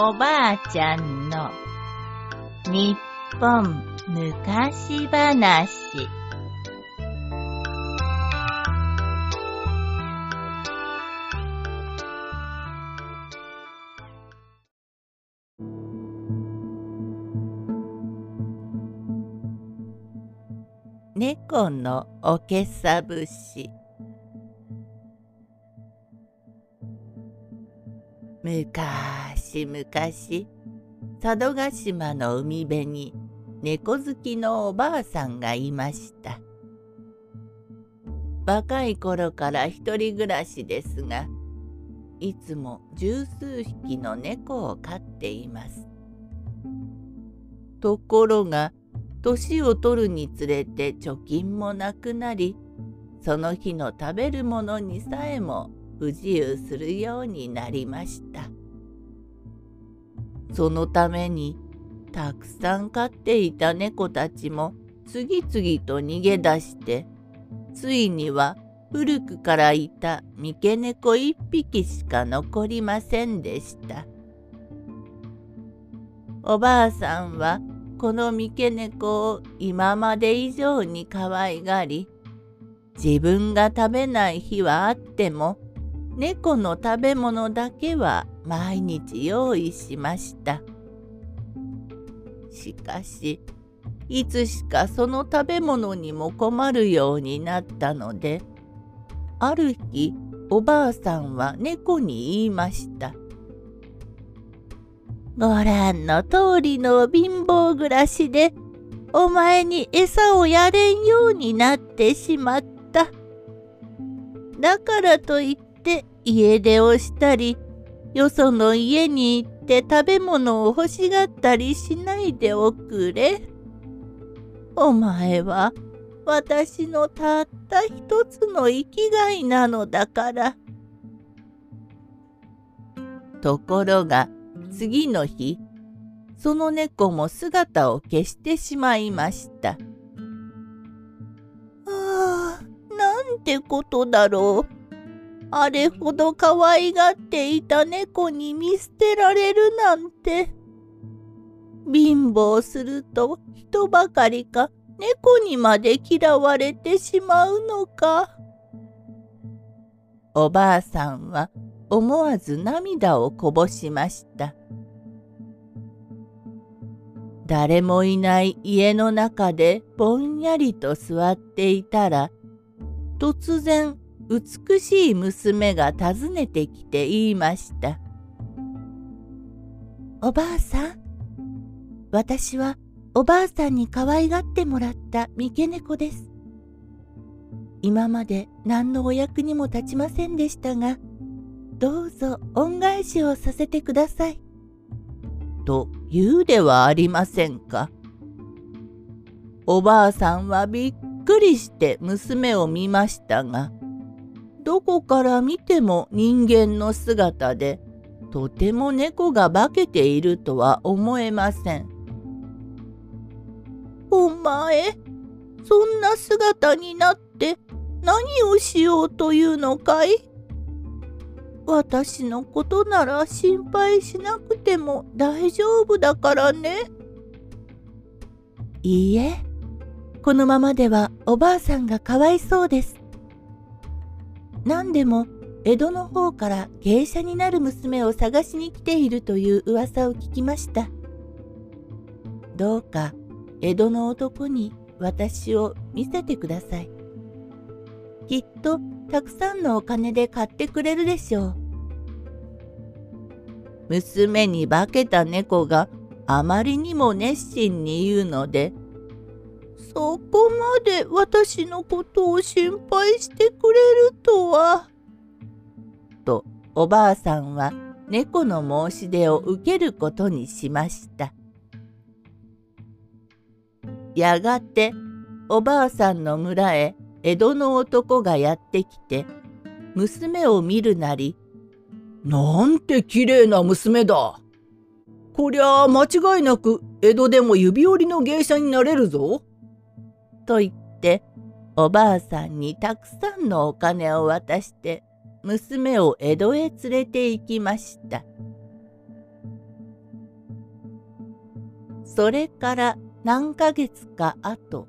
おばあちゃんの日本昔話。猫のおけさ節。むかしむかし佐渡島の海辺に猫好きのおばあさんがいました。若い頃から一人暮らしですがいつも十数匹の猫を飼っています。ところが年を取るにつれて貯金もなくなりその日の食べるものにさえも不自由するようになりました。そのためにたくさん飼っていた猫たちも次々と逃げ出してついには古くからいた三毛猫一匹しか残りませんでした。おばあさんはこの三毛猫を今まで以上に可愛がり自分が食べない日はあっても猫の食べ物だけは毎日用意しました。しかしいつしかその食べ物にも困るようになったのである日おばあさんは猫に言いました「ご覧の通りの貧乏暮らしでお前に餌をやれんようになってしまった。だからといって家出をしたりよその家に行って食べ物を欲しがったりしないでおくれ。お前は私のたった一つの生きがいなのだから。ところが次の日その猫も姿を消してしまいました。ああ、なんてことだろう。あれほど可愛がっていた猫に見捨てられるなんて。貧乏すると人ばかりか猫にまで嫌われてしまうのか。おばあさんは思わず涙をこぼしました。誰もいない家の中でぼんやりと座っていたら突然美しい娘が訪ねてきて言いました。おばあさん、私はおばあさんに可愛がってもらった三毛猫です。今まで何のお役にも立ちませんでしたが、どうぞ恩返しをさせてください。と言うではありませんか。おばあさんはびっくりして娘を見ましたが、どこから見ても人間の姿でとても猫が化けているとは思えません。お前そんな姿になって何をしようというのかい？私のことなら心配しなくても大丈夫だからね。いいえ、このままではおばあさんがかわいそうです。何でも江戸の方から芸者になる娘を探しに来ているという噂を聞きました。どうか江戸の男に私を見せてください。きっとたくさんのお金で買ってくれるでしょう。娘に化けた猫があまりにも熱心に言うのでそこまで私のことを心配してくれるとは。とおばあさんは猫の申し出を受けることにしました。やがておばあさんの村へ江戸の男がやってきて娘を見るなり「なんてきれいな娘だこりゃ間違いなく江戸でも指折りの芸者になれるぞ。と言っておばあさんにたくさんのお金を渡して娘を江戸へ連れて行きました。それから何ヶ月か後、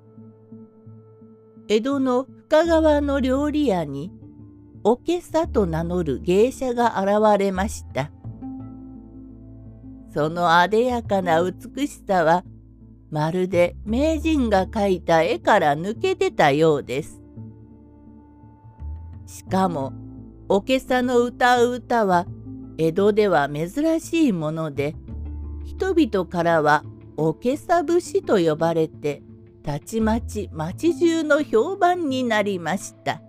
江戸の深川の料理屋に、おけさと名乗る芸者が現れました。そのあでやかな美しさは、まるで名人が描いた絵から抜け出たようです。しかも、おけさの歌う歌は、江戸では珍しいもので、人々からはおけさ節と呼ばれて、たちまち町中の評判になりました。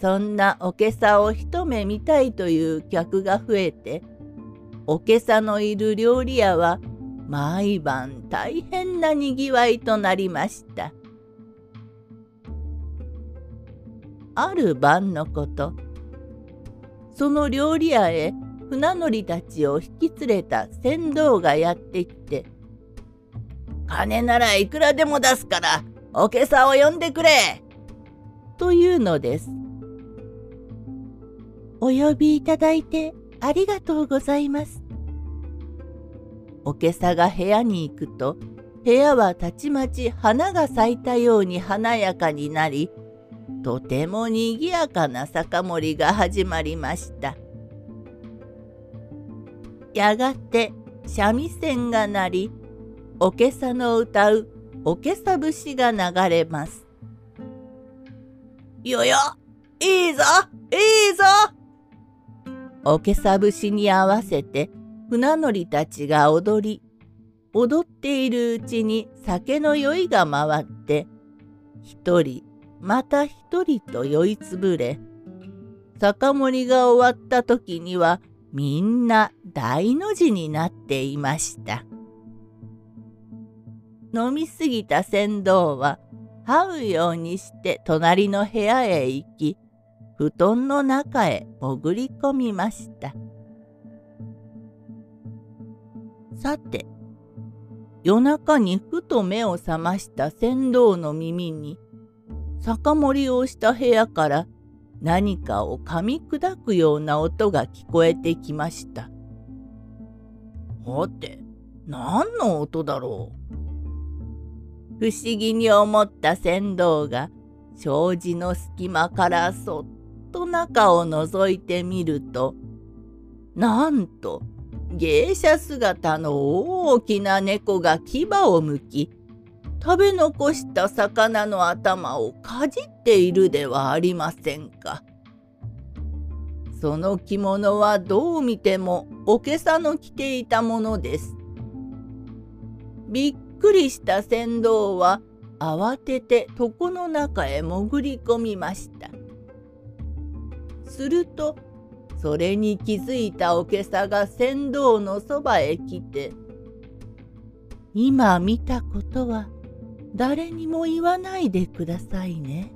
そんなおけさを一目見たいという客が増えて、おけさのいる料理屋は毎晩大変なにぎわいとなりました。ある晩のこと、その料理屋へ船乗りたちを引き連れた船頭がやってきて、金ならいくらでも出すから、おけさを呼んでくれというのです。お呼びいただいてありがとうございます。おけさが部屋に行くと、部屋はたちまち花が咲いたように華やかになり、とてもにぎやかな酒盛りが始まりました。やがて三味線が鳴り、おけさの歌うおけさ節が流れます。よよいいぞいいぞおけさ節に合わせて船乗りたちが踊り、踊っているうちに酒の酔いが回って、一人、また一人と酔いつぶれ、酒盛りが終わった時にはみんな大の字になっていました。飲みすぎた船頭は、這うようにして隣の部屋へ行き、布団の中へ潜り込みました。さて、夜中にふと目を覚ました船頭の耳に、酒盛りをした部屋から何かを噛み砕くような音が聞こえてきました。はて、何の音だろう？不思議に思った船頭が障子の隙間からそっと中を覗いてみると、なんと芸者姿の大きな猫が牙をむき食べ残した魚の頭をかじっているではありませんか。その着物はどう見てもおけさの着ていたものです。びっくりした船頭は慌てて床の中へ潜り込みました。するとそれに気づいたおけさが船頭のそばへ来て「今見たことは誰にも言わないでくださいね。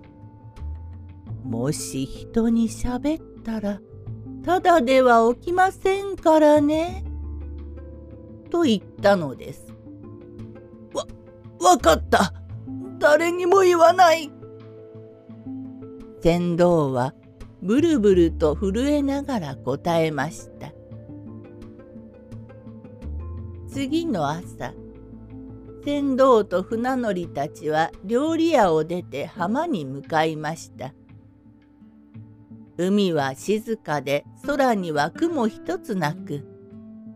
もし人にしゃべったらただでは起きませんからね。」と言ったのです。わ、わかった。誰にも言わない。船頭はブルブルと震えながら答えました。次の朝、船頭と船乗りたちは料理屋を出て浜に向かいました。海は静かで空には雲一つなく、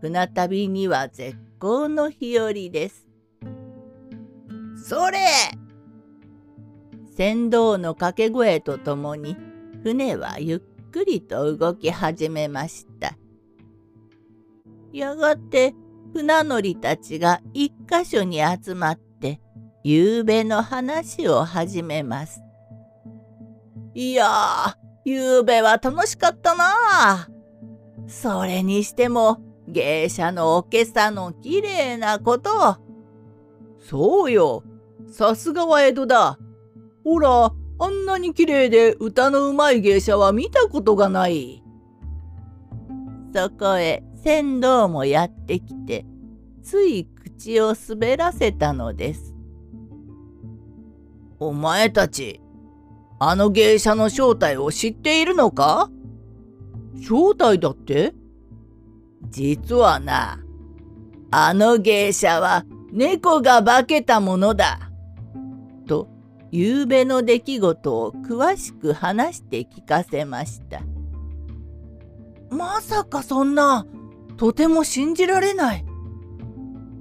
船旅には絶好の日和です。それ船頭の掛け声とともに船はゆっくりと動き始めました。やがて船乗りたちが一箇所に集まって夕べの話を始めます。いやー、夕べは楽しかったなそれにしても芸者のおけさのきれいなこと。そうよ、さすがは江戸だ。ほら、あんなに綺麗で歌のうまい芸者は見たことがない。そこへ船頭もやってきて、つい口を滑らせたのです。お前たち、あの芸者の正体を知っているのか？正体だって？実はな、あの芸者は猫が化けたものだ。夕べの出来事を詳しく話して聞かせました。まさかそんな、とても信じられない。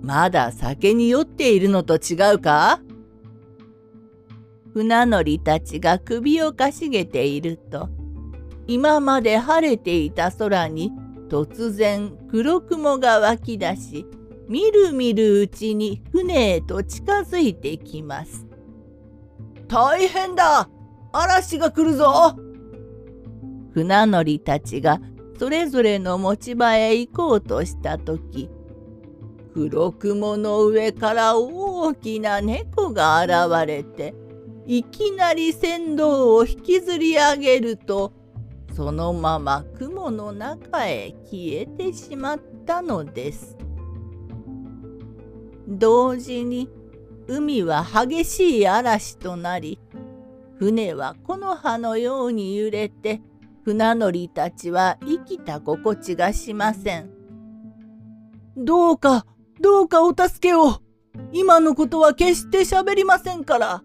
まだ酒に酔っているのと違うか？船乗りたちが首をかしげていると、今まで晴れていた空に突然黒雲が湧き出し、みるみるうちに船へと近づいてきます。大変だ嵐が来るぞ船乗りたちがそれぞれの持ち場へ行こうとした時黒雲の上から大きな猫が現れていきなり船頭を引きずり上げるとそのまま雲の中へ消えてしまったのです。同時に海は激しい嵐となり船は木の葉のように揺れて船乗りたちは生きた心地がしません。どうか、どうかお助けを。今のことは決して喋りませんから。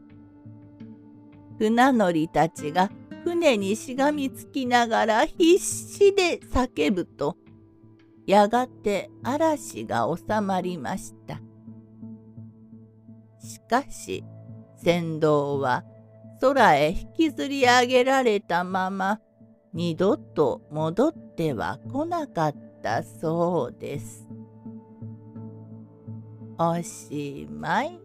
船乗りたちが船にしがみつきながら必死で叫ぶと、やがて嵐が収まりました。しかし、船頭は空へ引きずり上げられたまま、二度と戻っては来なかったそうです。おしまい。